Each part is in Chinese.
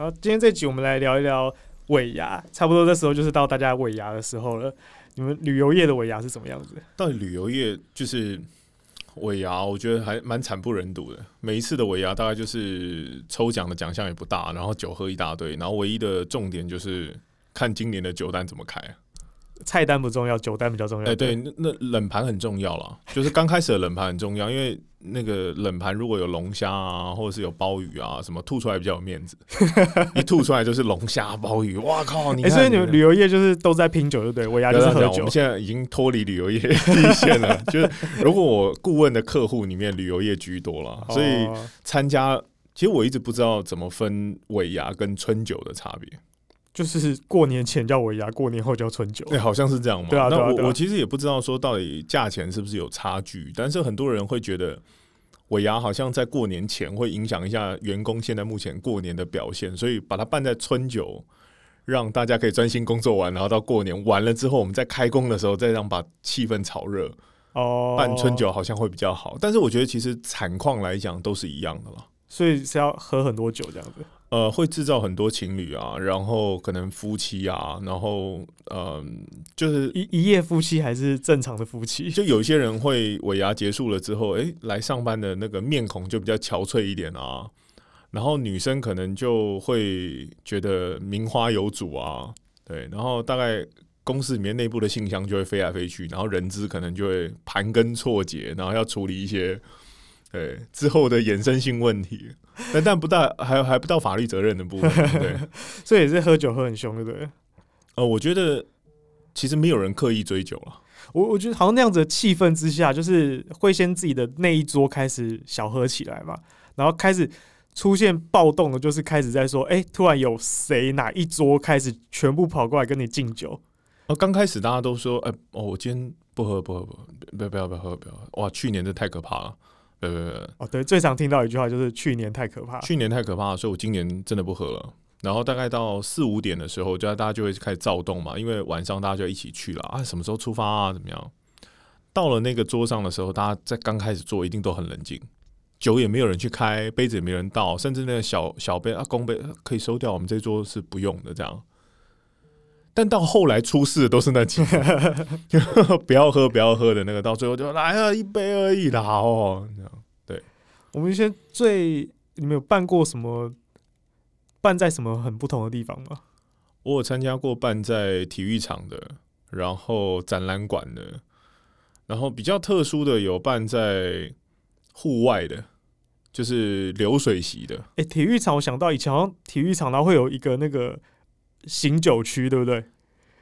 然后今天这集我们来聊一聊尾牙，差不多这时候就是到大家尾牙的时候了。你们旅游业的尾牙是什么样子？到底旅游业就是尾牙，我觉得还蛮惨不忍睹的。每一次的尾牙大概就是抽奖的奖项也不大，然后酒喝一大堆，然后唯一的重点就是看今年的酒单怎么开。菜单不重要，酒单比较重要。哎，对，那那冷盘很重要了，就是刚开始的冷盘很重要，因为那个冷盘如果有龙虾啊，或者是有鲍鱼啊，什么吐出来比较有面子。一吐出来就是龙虾、鲍鱼，哇靠！你所以你们旅游业就是都在拼酒，对不对？我压就是喝酒。我们现在已经脱离旅游业第一线了，就是如果我顾问的客户里面旅游业居多了，所以参加，其实我一直不知道怎么分尾牙跟春酒的差别。就是过年前叫尾牙，过年后叫春酒。对，好像是这样嘛。对啊，那我我其实也不知道说到底价钱是不是有差距，但是很多人会觉得尾牙好像在过年前会影响一下员工现在目前过年的表现，所以把它办在春酒，让大家可以专心工作完，然后到过年完了之后，我们在开工的时候再让把气氛炒热。哦，办春酒好像会比较好，但是我觉得其实产况来讲都是一样的了。所以是要喝很多酒这样子。呃，会制造很多情侣啊，然后可能夫妻啊，然后呃，就是一一夜夫妻还是正常的夫妻，就有些人会尾牙结束了之后，哎，来上班的那个面孔就比较憔悴一点啊，然后女生可能就会觉得名花有主啊，对，然后大概公司里面内部的信箱就会飞来飞去，然后人资可能就会盘根错节，然后要处理一些。对之后的衍生性问题，但但不到还还不到法律责任的部分，对，所以也是喝酒喝很凶，对不对？呃，我觉得其实没有人刻意追酒了，我我觉得好像那样子的气氛之下，就是会先自己的那一桌开始小喝起来嘛，然后开始出现暴动的，就是开始在说，哎，突然有谁哪一桌开始全部跑过来跟你敬酒，哦，刚开始大家都说，哎，哦，我今天不喝不喝不喝不要不要不要喝不要，哇，去年这太可怕了。呃，哦，对，最常听到一句话就是去年太可怕，去年太可怕，所以我今年真的不喝了。然后大概到四五点的时候，就大家就会开始躁动嘛，因为晚上大家就一起去了啊，什么时候出发啊，怎么样？到了那个桌上的时候，大家在刚开始做一定都很冷静，酒也没有人去开，杯子也没人倒，甚至那个小小杯啊公杯可以收掉，我们这桌是不用的这样。但到后来出事的都是那几个 不要喝不要喝的那个，到最后就来了一杯而已啦哦，这样对。我们先最你们有办过什么？办在什么很不同的地方吗？我有参加过办在体育场的，然后展览馆的，然后比较特殊的有办在户外的，就是流水席的。哎，体育场我想到以前好像体育场然后会有一个那个。醒酒区对不对？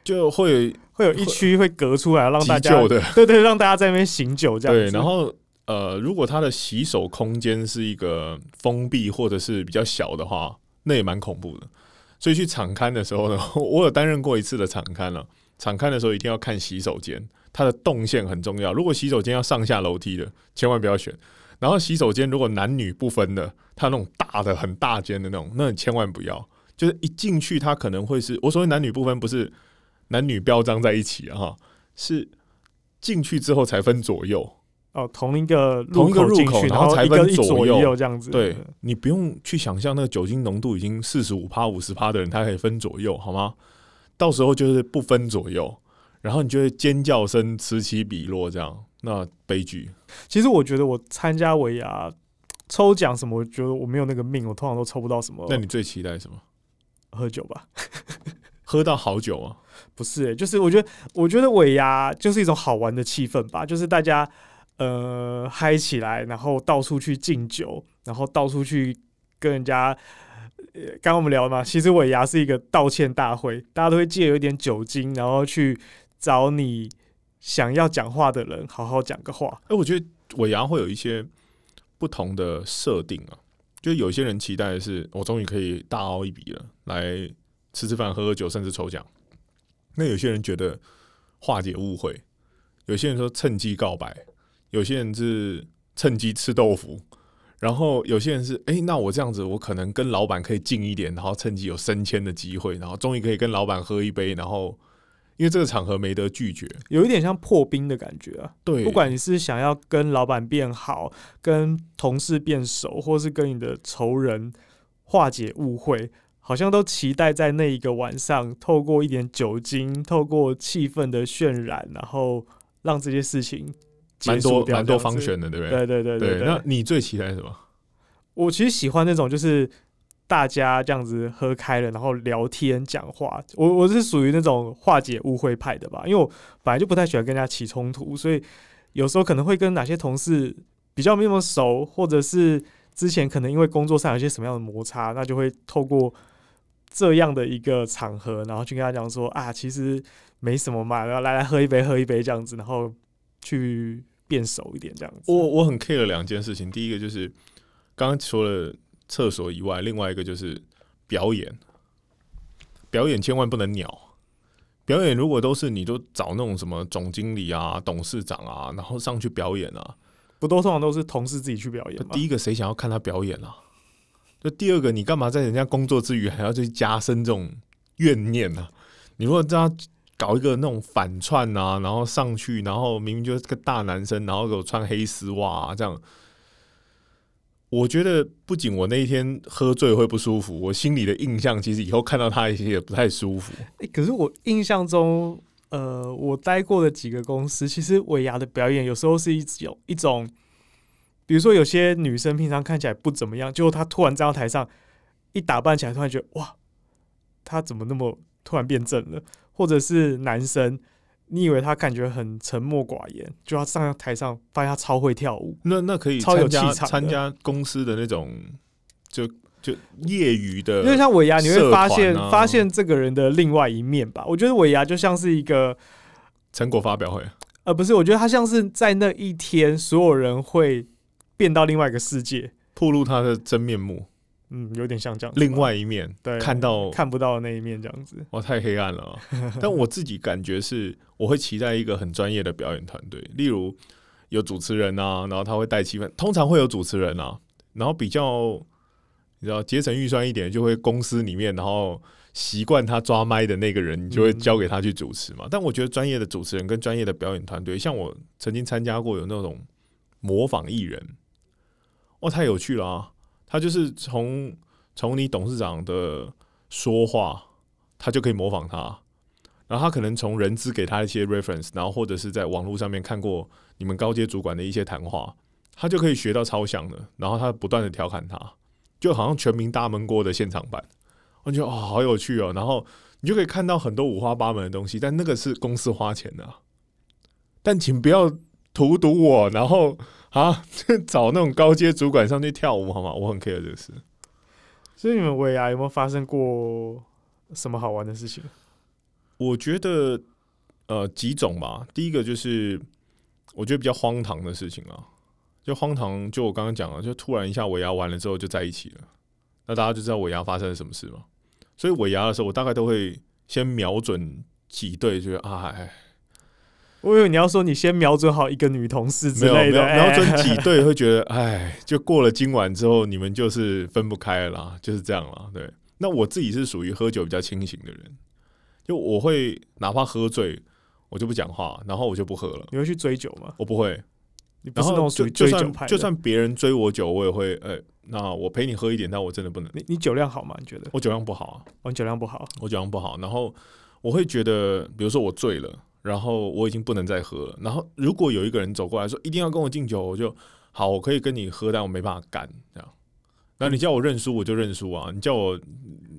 就会会有一区会隔出来让大家的，对对，让大家在那边醒酒这样。对，然后呃，如果他的洗手空间是一个封闭或者是比较小的话，那也蛮恐怖的。所以去场刊的时候呢，我有担任过一次的场刊了。场刊的时候一定要看洗手间，它的动线很重要。如果洗手间要上下楼梯的，千万不要选。然后洗手间如果男女不分的，它那种大的很大间的那种，那你千万不要。就是一进去，他可能会是我所谓男女不分，不是男女标章在一起啊，是进去之后才分左右哦，同一个同一个入口，然后才分左右这样子。对你不用去想象那个酒精浓度已经四十五趴、五十趴的人，他可以分左右好吗？到时候就是不分左右，然后你就会尖叫声此起彼落，这样那悲剧。其实我觉得我参加维亚抽奖什么，我觉得我没有那个命，我通常都抽不到什么。那你最期待什么？喝酒吧，喝到好酒啊？不是，就是我觉得，我觉得尾牙就是一种好玩的气氛吧，就是大家呃嗨起来，然后到处去敬酒，然后到处去跟人家。呃，刚刚我们聊嘛，其实尾牙是一个道歉大会，大家都会借有一点酒精，然后去找你想要讲话的人，好好讲个话。哎，我觉得尾牙会有一些不同的设定啊。就有些人期待的是，我终于可以大凹一笔了，来吃吃饭、喝喝酒，甚至抽奖。那有些人觉得化解误会，有些人说趁机告白，有些人是趁机吃豆腐，然后有些人是，哎，那我这样子，我可能跟老板可以近一点，然后趁机有升迁的机会，然后终于可以跟老板喝一杯，然后。因为这个场合没得拒绝，有一点像破冰的感觉啊。对，不管你是想要跟老板变好，跟同事变熟，或是跟你的仇人化解误会，好像都期待在那一个晚上，透过一点酒精，透过气氛的渲染，然后让这些事情蛮多蛮多方选的，对不对？对对对对。那你最期待什么？我其实喜欢那种就是大家这样子喝开了，然后聊天讲话。我我是属于那种化解误会派的吧，因为我本来就不太喜欢跟人家起冲突，所以有时候可能会跟哪些同事比较没那么熟，或者是之前可能因为工作上有些什么样的摩擦，那就会透过这样的一个场合，然后去跟他讲说啊，其实没什么嘛，然后来来喝一杯，喝一杯这样子，然后去变熟一点这样子。我我很 care 两件事情，第一个就是。刚刚除了厕所以外，另外一个就是表演。表演千万不能鸟。表演如果都是你都找那种什么总经理啊、董事长啊，然后上去表演啊，不都通常都是同事自己去表演吗？第一个谁想要看他表演啊？就第二个，你干嘛在人家工作之余还要去加深这种怨念呢？你如果这样搞一个那种反串啊，然后上去，然后明明就是个大男生，然后给我穿黑丝袜啊这样。我觉得不仅我那一天喝醉会不舒服，我心里的印象其实以后看到他一些也不太舒服。哎，可是我印象中，呃，我待过的几个公司，其实尾牙的表演有时候是一种一种，比如说有些女生平常看起来不怎么样，就她突然站到台上一打扮起来，突然觉得哇，她怎么那么突然变正了？或者是男生。你以为他感觉很沉默寡言，就要上台上发现他超会跳舞。那那可以超有气场，参加公司的那种，就就业余的。因为像尾牙，你会发现发现这个人的另外一面吧？我觉得尾牙就像是一个成果发表会，呃，不是，我觉得他像是在那一天，所有人会变到另外一个世界，暴露他的真面目。嗯，有点像这样。另外一面，对，看到看不到的那一面，这样子。哇，太黑暗了。但我自己感觉是，我会期待一个很专业的表演团队，例如有主持人啊，然后他会带气氛，通常会有主持人啊，然后比较你知道节省预算一点，就会公司里面，然后习惯他抓麦的那个人，你就会交给他去主持嘛。但我觉得专业的主持人跟专业的表演团队，像我曾经参加过有那种模仿艺人，哇，太有趣了啊！他就是从从你董事长的说话，他就可以模仿他，然后他可能从人资给他一些 reference，然后或者是在网络上面看过你们高阶主管的一些谈话，他就可以学到超像的，然后他不断的调侃他，就好像全民大闷锅的现场版，我觉得哦好有趣哦，然后你就可以看到很多五花八门的东西，但那个是公司花钱的，但请不要荼毒我，然后。啊，找那种高阶主管上去跳舞好吗？我很 care 这个事。所以你们尾牙有没有发生过什么好玩的事情？我觉得呃几种吧。第一个就是我觉得比较荒唐的事情啊，就荒唐，就我刚刚讲了，就突然一下尾牙完了之后就在一起了，那大家就知道尾牙发生了什么事嘛。所以尾牙的时候，我大概都会先瞄准几对，就是啊。我以为你要说你先瞄准好一个女同事之类的，瞄准几对会觉得，哎，就过了今晚之后，你们就是分不开了，就是这样了。对，那我自己是属于喝酒比较清醒的人，就我会哪怕喝醉，我就不讲话，然后我就不喝了。你会去追酒吗？我不会。你不是那种追酒派就算别人追我酒，我也会，哎，那我陪你喝一点，但我真的不能。你你酒量好吗？你觉得？我酒量不好啊。我酒量不好，我酒量不好。然后我会觉得，比如说我醉了。然后我已经不能再喝了。然后如果有一个人走过来说一定要跟我敬酒，我就好，我可以跟你喝，但我没办法干这样。那你叫我认输，我就认输啊！你叫我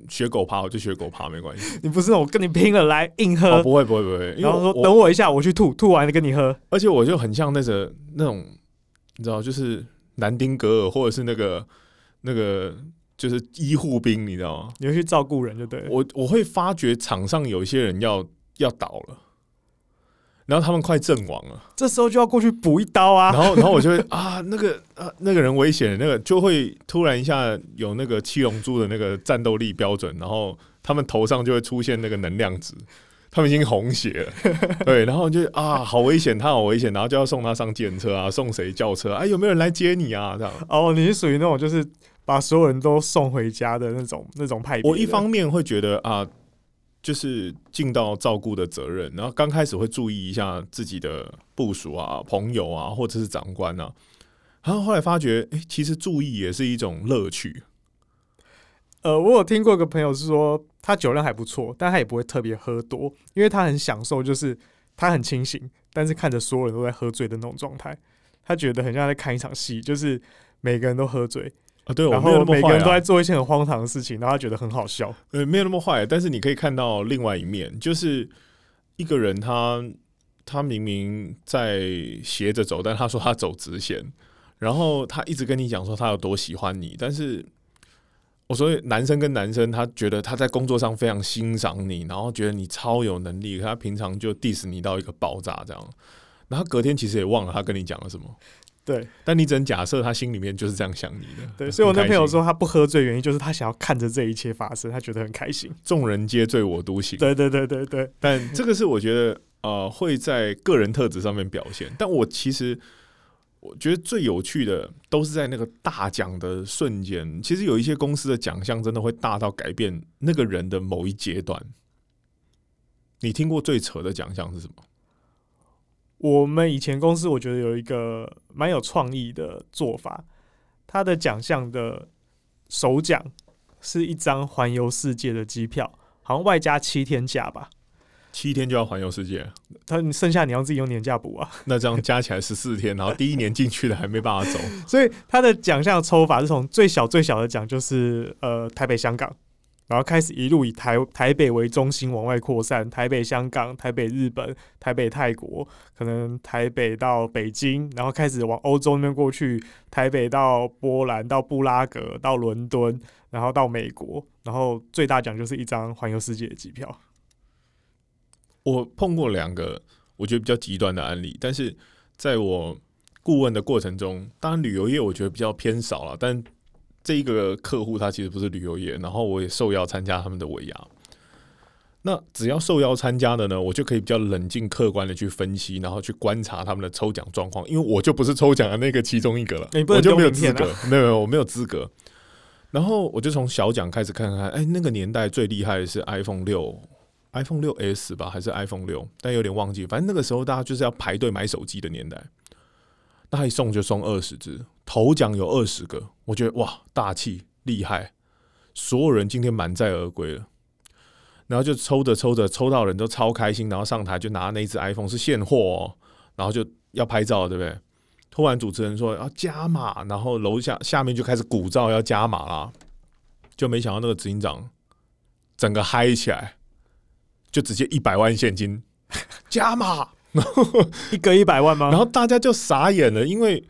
学狗爬，我就学狗爬，没关系。你不是我跟你拼了来硬喝？不会不会不会。然后说等我一下，我去吐，吐完了跟你喝。而且我就很像那个那种，你知道，就是南丁格尔或者是那个那个就是医护兵，你知道吗？你会去照顾人就对。我我会发觉场上有一些人要要倒了。然后他们快阵亡了，这时候就要过去补一刀啊！然后，然后我就会 啊，那个啊，那个人危险，那个就会突然一下有那个七龙珠的那个战斗力标准，然后他们头上就会出现那个能量值，他们已经红血了，对，然后就啊，好危险，他好危险，然后就要送他上电车啊，送谁叫车？哎，有没有人来接你啊？这样哦，你是属于那种就是把所有人都送回家的那种那种派别。我一方面会觉得啊。就是尽到照顾的责任，然后刚开始会注意一下自己的部署啊、朋友啊，或者是长官啊，然后后来发觉，哎，其实注意也是一种乐趣。呃，我有听过一个朋友是说，他酒量还不错，但他也不会特别喝多，因为他很享受，就是他很清醒，但是看着所有人都在喝醉的那种状态，他觉得很像在看一场戏，就是每个人都喝醉，啊，对，然后每个人都在啊。做一些很荒唐的事情，然后他觉得很好笑。呃，没有那么坏，但是你可以看到另外一面，就是一个人他他明明在斜着走，但他说他走直线，然后他一直跟你讲说他有多喜欢你，但是我说男生跟男生，他觉得他在工作上非常欣赏你，然后觉得你超有能力，可他平常就 diss 你到一个爆炸这样，然后隔天其实也忘了他跟你讲了什么，对但你只能假设他心里面就是这样想你的。对，所以我那朋友说他不喝醉，原因就是他想要看着这一切发生，他觉得很开心。众人皆醉我独醒。对对对对对，但这个是我觉得呃会在个人特质上面表现。但我其实我觉得最有趣的都是在那个大奖的瞬间。其实有一些公司的奖项真的会大到改变那个人的某一阶段。你听过最扯的奖项是什么？我们以前公司我觉得有一个蛮有创意的做法，他的奖项的首奖是一张环游世界的机票，好像外加七天假吧。七天就要环游世界，他你剩下你要自己用年假补啊，那这样加起来十四天，然后第一年进去的还没办法走。所以他的奖项抽法是从最小最小的奖就是呃台北香港，然后开始一路以台台北为中心往外扩散，台北香港、台北日本、台北泰国，可能台北到北京，然后开始往欧洲那边过去，台北到波兰、到布拉格、到伦敦，然后到美国，然后最大奖就是一张环游世界的机票。我碰过两个我觉得比较极端的案例，但是在我顾问的过程中，当然旅游业我觉得比较偏少了，但这一个客户他其实不是旅游业，然后我也受邀参加他们的尾牙。那只要受邀参加的呢，我就可以比较冷静客观的去分析，然后去观察他们的抽奖状况，因为我就不是抽奖的那个其中一个了，我就没有资格，没有没有我没有资格。然后我就从小奖开始看看，哎，那个年代最厉害的是 iPhone 六 iPhone 六 S 吧，还是 iPhone 六？但有点忘记。反正那个时候大家就是要排队买手机的年代。那一送就送二十只，头奖有二十个，我觉得哇，大气厉害，所有人今天满载而归了。然后就抽着抽着，抽到人都超开心，然后上台就拿那一只 iPhone 是现货哦，然后就要拍照，对不对？突然主持人说要加码，然后楼下下面就开始鼓噪要加码啦，就没想到那个执行长整个嗨起来，就直接一百万现金 加码，一个一百万吗？然后大家就傻眼了，因为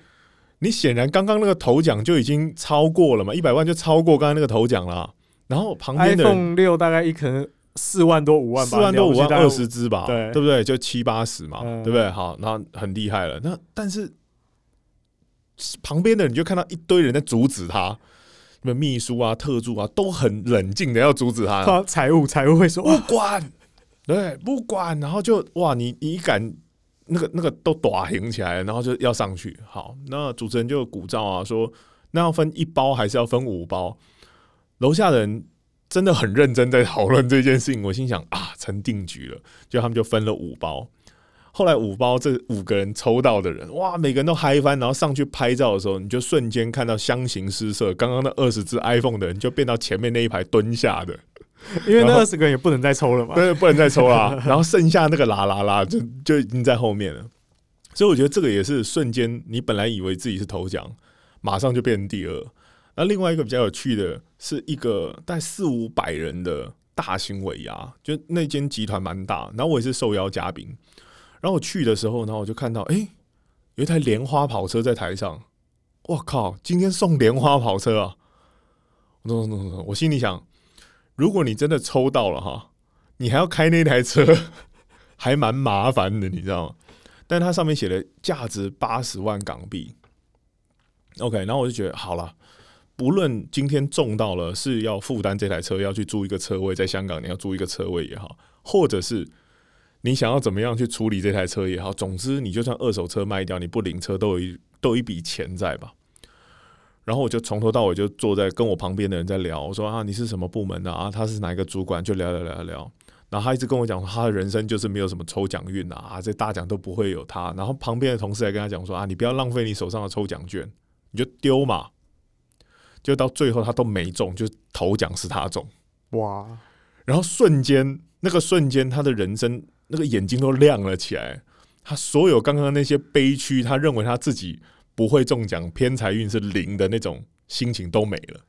你显然刚刚那个头奖就已经超过了嘛，一百万就超过刚刚那个头奖了。然后旁边的人 iPhone 六大概一可能四万多五万吧，四万多五万二十只吧，对对不对？就七八十嘛，嗯对不对？好，然后很厉害了。那但是旁边的你就看到一堆人在阻止他，什么秘书啊、特助啊，都很冷静的要阻止他，靠财务财务会说，不哇，管，对，不管，然后就哇，你你敢那个那个都打行起来，然后就要上去。好，那主持人就鼓噪啊，说那要分一包还是要分五包？楼下的人真的很认真在讨论这件事情，我心想啊，成定局了，就他们就分了五包。后来五包这五个人抽到的人，哇，每个人都嗨翻，然后上去拍照的时候，你就瞬间看到相形失色。刚刚那二十只 iPhone 的人就变到前面那一排蹲下的，因为那二十个人也不能再抽了嘛。对，不能再抽啦。然后剩下那个啦啦啦，就就已经在后面了。所以我觉得这个也是瞬间，你本来以为自己是头奖，马上就变成第二。那另外一个比较有趣的是一个大概四五百人的大型尾牙，就那间集团蛮大，然后我也是受邀嘉宾。然后我去的时候，然后我就看到，哎、有一台莲花跑车在台上。我靠，今天送莲花跑车啊！我我心里想，如果你真的抽到了哈，你还要开那台车，还蛮麻烦的，你知道吗？但它上面写的价值八十万港币。OK，然后我就觉得好了，不论今天中到了是要负担这台车，要去租一个车位，在香港你要租一个车位也好，或者是你想要怎么样去处理这台车也好，总之你就算二手车卖掉，你不领车都有一都有一笔钱在吧。然后我就从头到尾就坐在跟我旁边的人在聊，我说啊你是什么部门的啊？他是哪一个主管？就聊聊聊聊聊。然后他一直跟我讲，他的人生就是没有什么抽奖运啊，啊这大奖都不会有他。然后旁边的同事还跟他讲说啊，你不要浪费你手上的抽奖券，你就丢嘛。就到最后他都没中，就头奖是他中，哇，然后瞬间那个瞬间，他的人生那个眼睛都亮了起来，他所有刚刚那些悲屈，他认为他自己不会中奖，偏财运是零的那种心情都没了。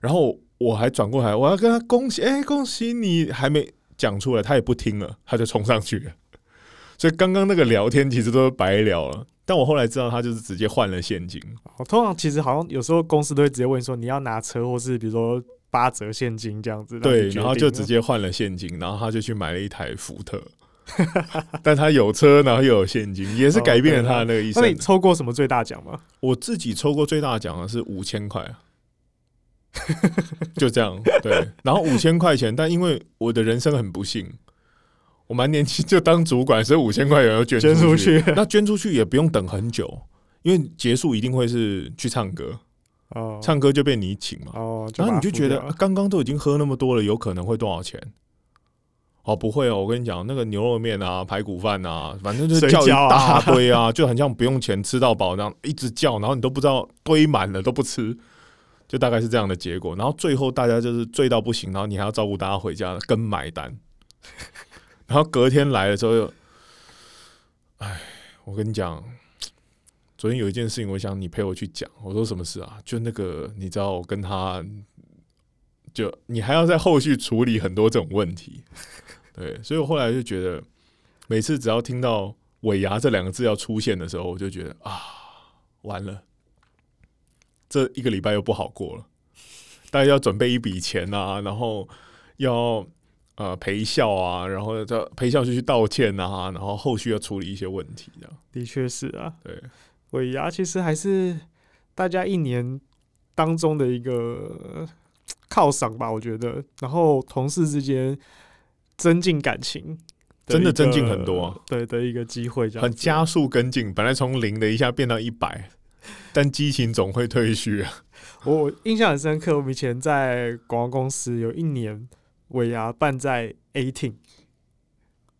然后我还转过来，我要跟他恭喜，哎，恭喜你还没讲出来，他也不听了，他就冲上去了。所以刚刚那个聊天其实都是白聊了。但我后来知道，他就是直接换了现金。我通常其实好像有时候公司都会直接问说，你要拿车，或是比如说八折现金这样子。对，然后就直接换了现金，然后他就去买了一台福特。但他有车，然后又有现金，也是改变了他的那个意思。那你抽过什么最大奖吗？我自己抽过最大奖的是五千块，就这样。对，然后五千块钱，但因为我的人生很不幸。我蛮年轻就当主管，所以五千块也要捐出去。那捐出去也不用等很久，因为结束一定会是去唱歌哦，唱歌就被你请嘛哦。然后你就觉得刚刚都已经喝那么多了，有可能会多少钱？哦，不会哦，我跟你讲，那个牛肉面啊、排骨饭啊，反正就是叫一大堆啊，就很像不用钱吃到饱那样，一直叫，然后你都不知道堆满了都不吃，就大概是这样的结果。然后最后大家就是醉到不行，然后你还要照顾大家回家跟买单。然后隔天来的时候又，哎，我跟你讲，昨天有一件事情，我想你陪我去讲。我说什么事啊？就那个，你知道，我跟他，就你还要在后续处理很多这种问题，对。所以我后来就觉得，每次只要听到“尾牙”这两个字要出现的时候，我就觉得啊，完了，这一个礼拜又不好过了。大家要准备一笔钱啊，然后要。呃，陪笑啊，然后要陪笑就去道歉啊，然后后续要处理一些问题，这样的确是啊。对，尾牙其实还是大家一年当中的一个犒赏吧，我觉得。然后同事之间增进感情，真的增进很多，对的一个机会，这样很加速跟进。本来从零的一下变到一百，但激情总会退去啊。我印象很深刻，我们以前在广告公司有一年。尾牙办在 Eighteen，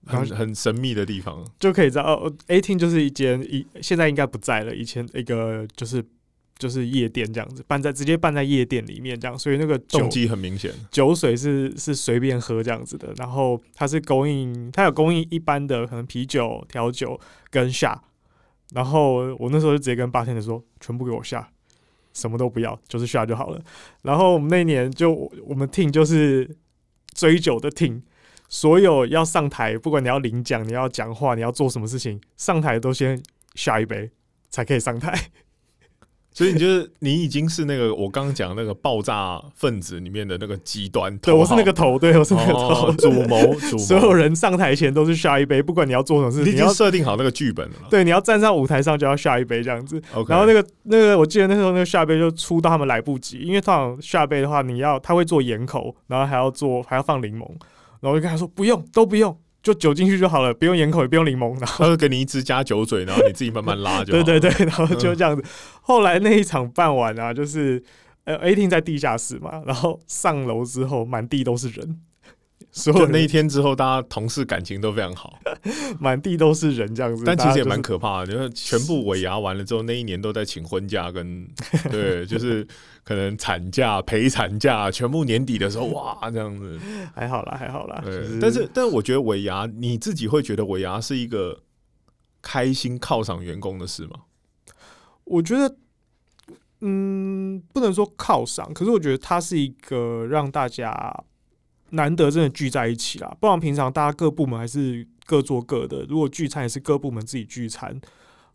很很神秘的地方，就可以知道哦，Eighteen 就是一间一现在应该不在了，以前一个就是就是夜店这样子，办在直接办在夜店里面这样，所以那个动机很明显，酒水是是随便喝这样子的，然后它是供应，它有供应一般的可能啤酒、调酒跟下，然后我那时候就直接跟八天的说，全部给我下，什么都不要，就是下就好了。然后我们那年就我们 team 就是。追酒的听，所有要上台，不管你要领奖、你要讲话、你要做什么事情，上台都先下一杯，才可以上台。所以你就是你已经是那个我刚刚讲那个爆炸分子里面的那个极端，对我是那个头，对我是那个头，主谋，主所有人上台前都是下一杯，不管你要做什么事，你要设定好那个剧本了。对，你要站上舞台上就要下一杯这样子。然后那个那个，我记得那时候那个下杯就出到他们来不及，因为通常下杯的话，你要他会做盐口，然后还要做还要放柠檬，然后我就跟他说不用，都不用。就酒进去就好了，不用盐口，也不用柠檬，然后他就给你一支加酒嘴，然后你自己慢慢拉就。对对对，然后就这样子。后来那一场办完啊，就是呃，A 厅在地下室嘛，然后上楼之后满地都是人。所有那一天之后，大家同事感情都非常好，满地都是人这样子。但其实也蛮可怕的，因为全部尾牙完了之后，那一年都在请婚假，跟 对，就是可能产假、陪产假，全部年底的时候，哇，这样子还好啦，还好啦。对，但是，但是我觉得尾牙，你自己会觉得尾牙是一个开心犒赏员工的事吗？我觉得，嗯，不能说犒赏，可是我觉得它是一个让大家。难得真的聚在一起啦，不然平常大家各部门还是各做各的。如果聚餐也是各部门自己聚餐，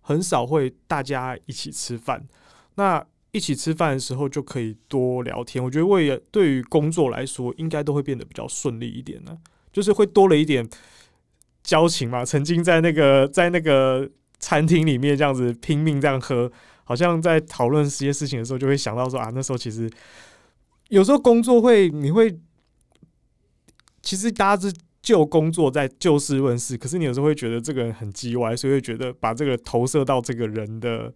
很少会大家一起吃饭。那一起吃饭的时候就可以多聊天。我觉得为了对于工作来说，应该都会变得比较顺利一点呢。就是会多了一点交情嘛。曾经在那个 在那个餐厅里面这样子拼命这样喝，好像在讨论这些事情的时候，就会想到说啊，那时候其实有时候工作会你会。其实大家是就工作在就事论事，可是你有时候会觉得这个人很叽歪，所以会觉得把这个投射到这个人的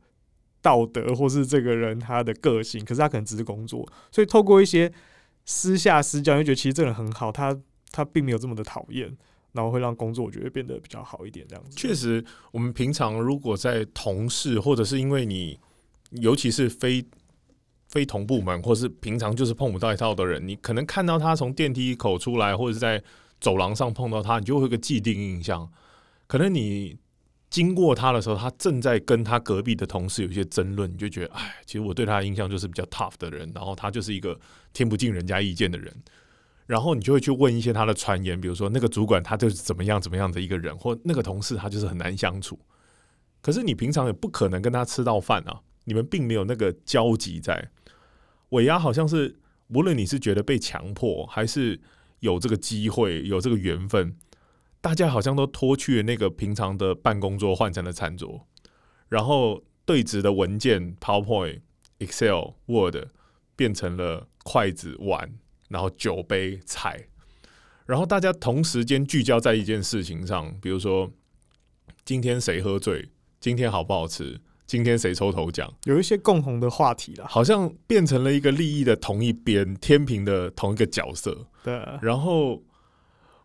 道德，或是这个人他的个性，可是他可能只是工作，所以透过一些私下私交，就觉得其实这个人很好，他他并没有这么的讨厌，然后会让工作我觉得变得比较好一点，这样子。确实，我们平常如果在同事，或者是因为你，尤其是非。非同部门，或是平常就是碰不到一套的人，你可能看到他从电梯口出来，或者是在走廊上碰到他，你就会有个既定印象。可能你经过他的时候，他正在跟他隔壁的同事有一些争论，你就觉得，哎，其实我对他的印象就是比较 tough 的人，然后他就是一个听不进人家意见的人。然后你就会去问一些他的传言，比如说那个主管他就是怎么样怎么样的一个人，或那个同事他就是很难相处。可是你平常也不可能跟他吃到饭啊，你们并没有那个交集在。尾牙好像是，无论你是觉得被强迫，还是有这个机会、有这个缘分，大家好像都脱去了那个平常的办公桌，换成了餐桌，然后对质的文件、PowerPoint、Excel、Word 变成了筷子、碗。然后酒杯菜，然后大家同时间聚焦在一件事情上，比如说今天谁喝醉，今天好不好吃，今天谁抽头奖，有一些共同的话题了，好像变成了一个利益的同一边，天平的同一个角色。对，然后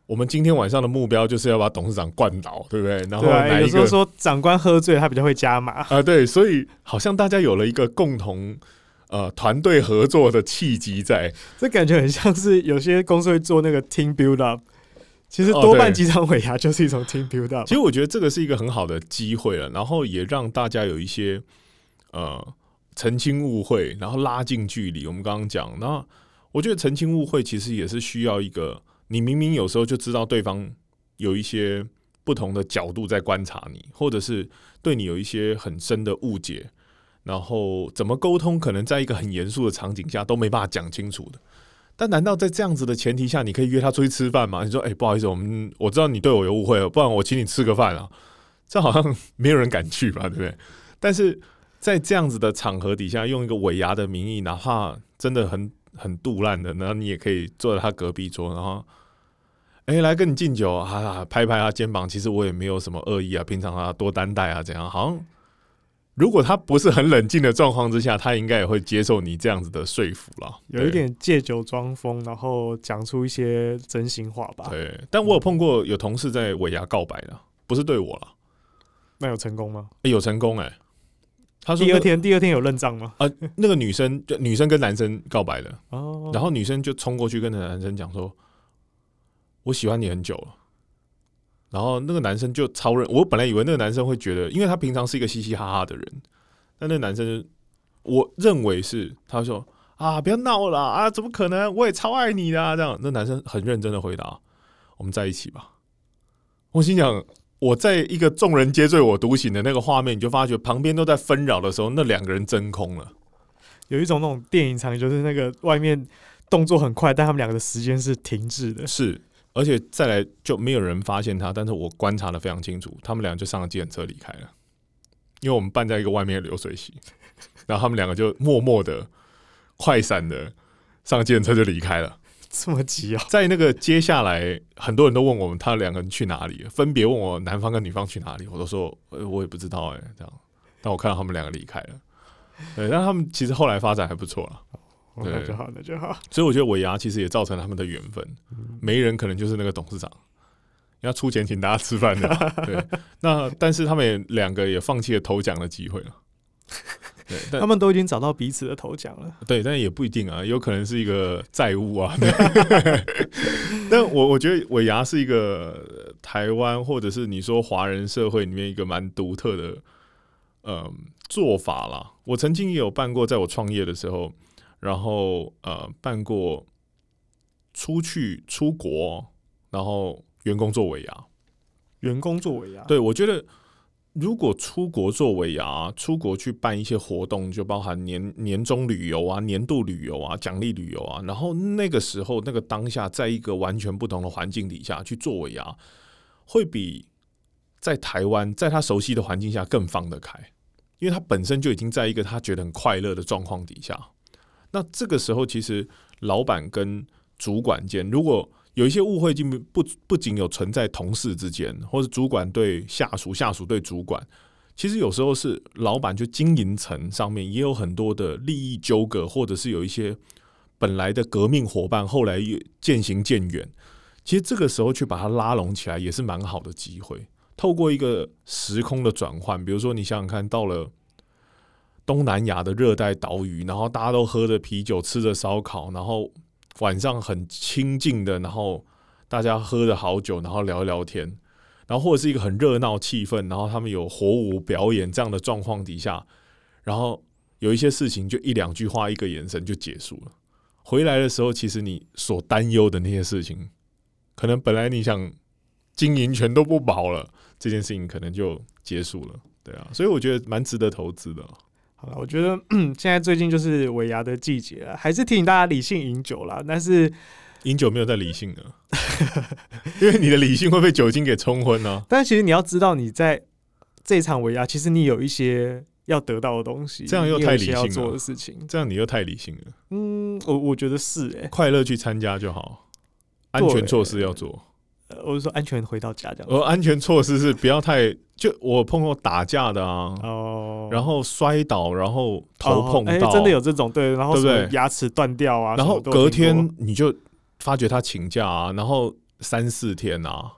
我们今天晚上的目标就是要把董事长灌倒，对不对？然后有时候说长官喝醉，他比较会加码啊，对，所以好像大家有了一个共同。呃，团队合作的契机在，这感觉很像是有些公司会做那个 team build up，其实多半几场尾牙 就是一种 team build up。其实我觉得这个是一个很好的机会了，然后也让大家有一些呃澄清误会，然后拉近距离。我们刚刚讲，那我觉得澄清误会其实也是需要一个，你明明有时候就知道对方有一些不同的角度在观察你，或者是对你有一些很深的误解。然后怎么沟通，可能在一个很严肃的场景下都没办法讲清楚的。但难道在这样子的前提下，你可以约他出去吃饭吗？你说，哎，不好意思，我们我知道你对我有误会了，不然我请你吃个饭啊。这好像没有人敢去吧，对不对？但是在这样子的场合底下，用一个尾牙的名义，哪怕真的很很杜烂的，然后你也可以坐在他隔壁桌，然后，哎，来跟你敬酒啊，拍拍他肩膀。其实我也没有什么恶意啊，平常啊多担待啊，怎样？好像。如果他不是很冷静的状况之下，他应该也会接受你这样子的说服了。有一点借酒装疯，然后讲出一些真心话吧。对，但我有碰过有同事在尾牙告白的，不是对我了。那有成功吗？有成功哎。他说第二天，第二天有认账吗？啊，那个女生就女生跟男生告白的哦，然后女生就冲过去跟那男生讲说：“我喜欢你很久了。”然后那个男生就超认，我本来以为那个男生会觉得，因为他平常是一个嘻嘻哈哈的人，但那个男生，我认为是他说啊，不要闹了啊，怎么可能？我也超爱你的，这样。那男生很认真的回答：“我们在一起吧。”我心想，我在一个众人皆醉我独醒的那个画面，你就发觉旁边都在纷扰的时候，那两个人真空了，有一种那种电影场景，就是那个外面动作很快，但他们两个的时间是停滞的，是。而且再来就没有人发现他，但是我观察的非常清楚，他们两个就上了计程车离开了，因为我们办在一个外面的流水席，然后他们两个就默默的、快闪的上计程车就离开了。这么急啊！在那个接下来，很多人都问我们他两个人去哪里，分别问我男方跟女方去哪里，我都说我也不知道哎，这样。但我看到他们两个离开了，对，但他们其实后来发展还不错了。那就好，那就好。所以我觉得尾牙其实也造成了他们的缘分，没人可能就是那个董事长要出钱请大家吃饭的。对，那但是他们也两个也放弃了头奖的机会了。对，他们都已经找到彼此的头奖了。对，但也不一定啊，有可能是一个债务啊。但我我觉得尾牙是一个台湾或者是你说华人社会里面一个蛮独特的嗯做法啦。我曾经也有办过，在我创业的时候。然后呃，办过出去出国，然后员工做尾牙，员工做尾牙。对，我觉得如果出国做尾牙，出国去办一些活动，就包含年年终旅游啊、年度旅游啊、奖励旅游啊，然后那个时候那个当下，在一个完全不同的环境底下去做尾牙，会比在台湾在他熟悉的环境下更放得开，因为他本身就已经在一个他觉得很快乐的状况底下。那这个时候，其实老板跟主管间，如果有一些误会，就不不仅有存在同事之间，或者主管对下属、下属对主管，其实有时候是老板就经营层上面也有很多的利益纠葛，或者是有一些本来的革命伙伴，后来渐行渐远。其实这个时候去把它拉拢起来，也是蛮好的机会。透过一个时空的转换，比如说你想想看到了。东南亚的热带岛屿，然后大家都喝着啤酒，吃着烧烤，然后晚上很清静的，然后大家喝着好酒，然后聊一聊天，然后或者是一个很热闹气氛，然后他们有火舞表演这样的状况底下，然后有一些事情就一两句话、一个眼神就结束了。回来的时候，其实你所担忧的那些事情，可能本来你想经营全都不保了，这件事情可能就结束了。对啊，所以我觉得蛮值得投资的。好了，我觉得 现在最近就是尾牙的季节了，还是提醒大家理性饮酒啦。但是饮酒没有在理性的，因为你的理性会被酒精给冲昏呢。但其实你要知道，你在这场尾牙，其实你有一些要得到的东西，这样又太理性了。做的事情，这样你又太理性了。嗯，我我觉得是哎，快乐去参加就好，安全措施要做。呃，我是说安全回到家这样。而，安全措施是不要太就我碰过打架的啊，哦，然后摔倒，然后头碰到，真的有这种对，然后对不对？牙齿断掉啊，然后隔天你就发觉他请假啊，然后三四天啊，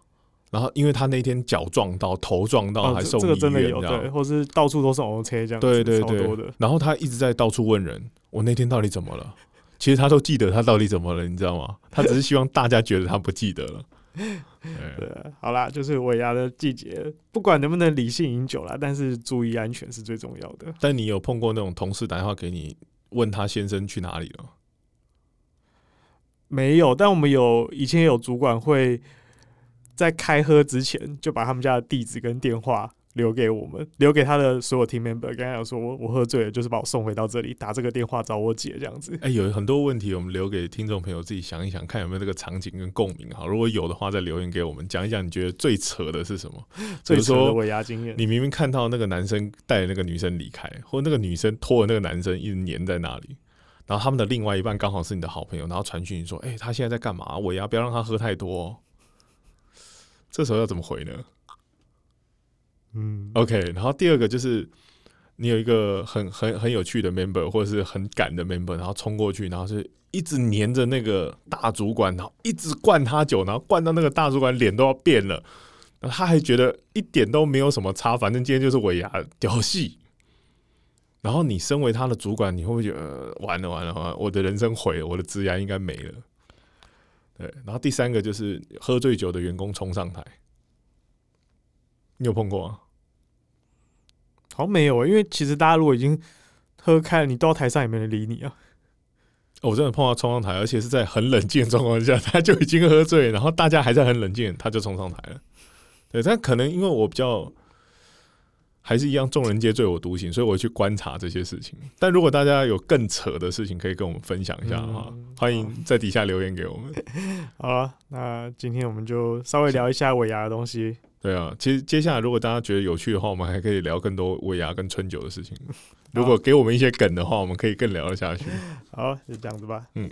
然后因为他那天脚撞到，头撞到还送医院这样，对，或是到处都是 O 车这样，对对对，然后他一直在到处问人，我那天到底怎么了？其实他都记得他到底怎么了，你知道吗？他只是希望大家觉得他不记得了。对，好啦，就是尾牙的季节，不管能不能理性饮酒啦，但是注意安全是最重要的。但你有碰过那种同事打电话给你，问他先生去哪里了？没有，但我们有以前有主管会在开喝之前就把他们家的地址跟电话。留给我们，留给他的所有 team member。刚才有说，我我喝醉了，就是把我送回到这里，打这个电话找我姐这样子。哎，有很多问题，我们留给听众朋友自己想一想，看有没有这个场景跟共鸣。好，如果有的话，再留言给我们，讲一讲你觉得最扯的是什么？最扯的尾牙经验。你明明看到那个男生带那个女生离开，或那个女生拖着那个男生一直黏在那里，然后他们的另外一半刚好是你的好朋友，然后传讯说：“哎，他现在在干嘛？尾牙不要让他喝太多。”这时候要怎么回呢？嗯，OK，然后第二个就是你有一个很很很有趣的 member 或者是很赶的 member，然后冲过去，然后是一直黏着那个大主管，然后一直灌他酒，然后灌到那个大主管脸都要变了，然后他还觉得一点都没有什么差，反正今天就是尾牙屌戏。然后你身为他的主管，你会不会觉得完了完了完了，我的人生毁了，我的职涯应该没了？对，然后第三个就是喝醉酒的员工冲上台。你有碰过啊？好像没有啊，因为其实大家如果已经喝开了，你到台上也没人理你啊。我真的碰到冲上台，而且是在很冷静的状况下，他就已经喝醉，然后大家还在很冷静，他就冲上台了。对，但可能因为我比较还是一样，众人皆醉我独醒，所以我去观察这些事情。但如果大家有更扯的事情，可以跟我们分享一下的话，欢迎在底下留言给我们。好了，那今天我们就稍微聊一下尾牙的东西。对啊，其实接下来如果大家觉得有趣的话，我们还可以聊更多尾牙跟春酒的事情。如果给我们一些梗的话，我们可以更聊得下去。好，就这样子吧。嗯。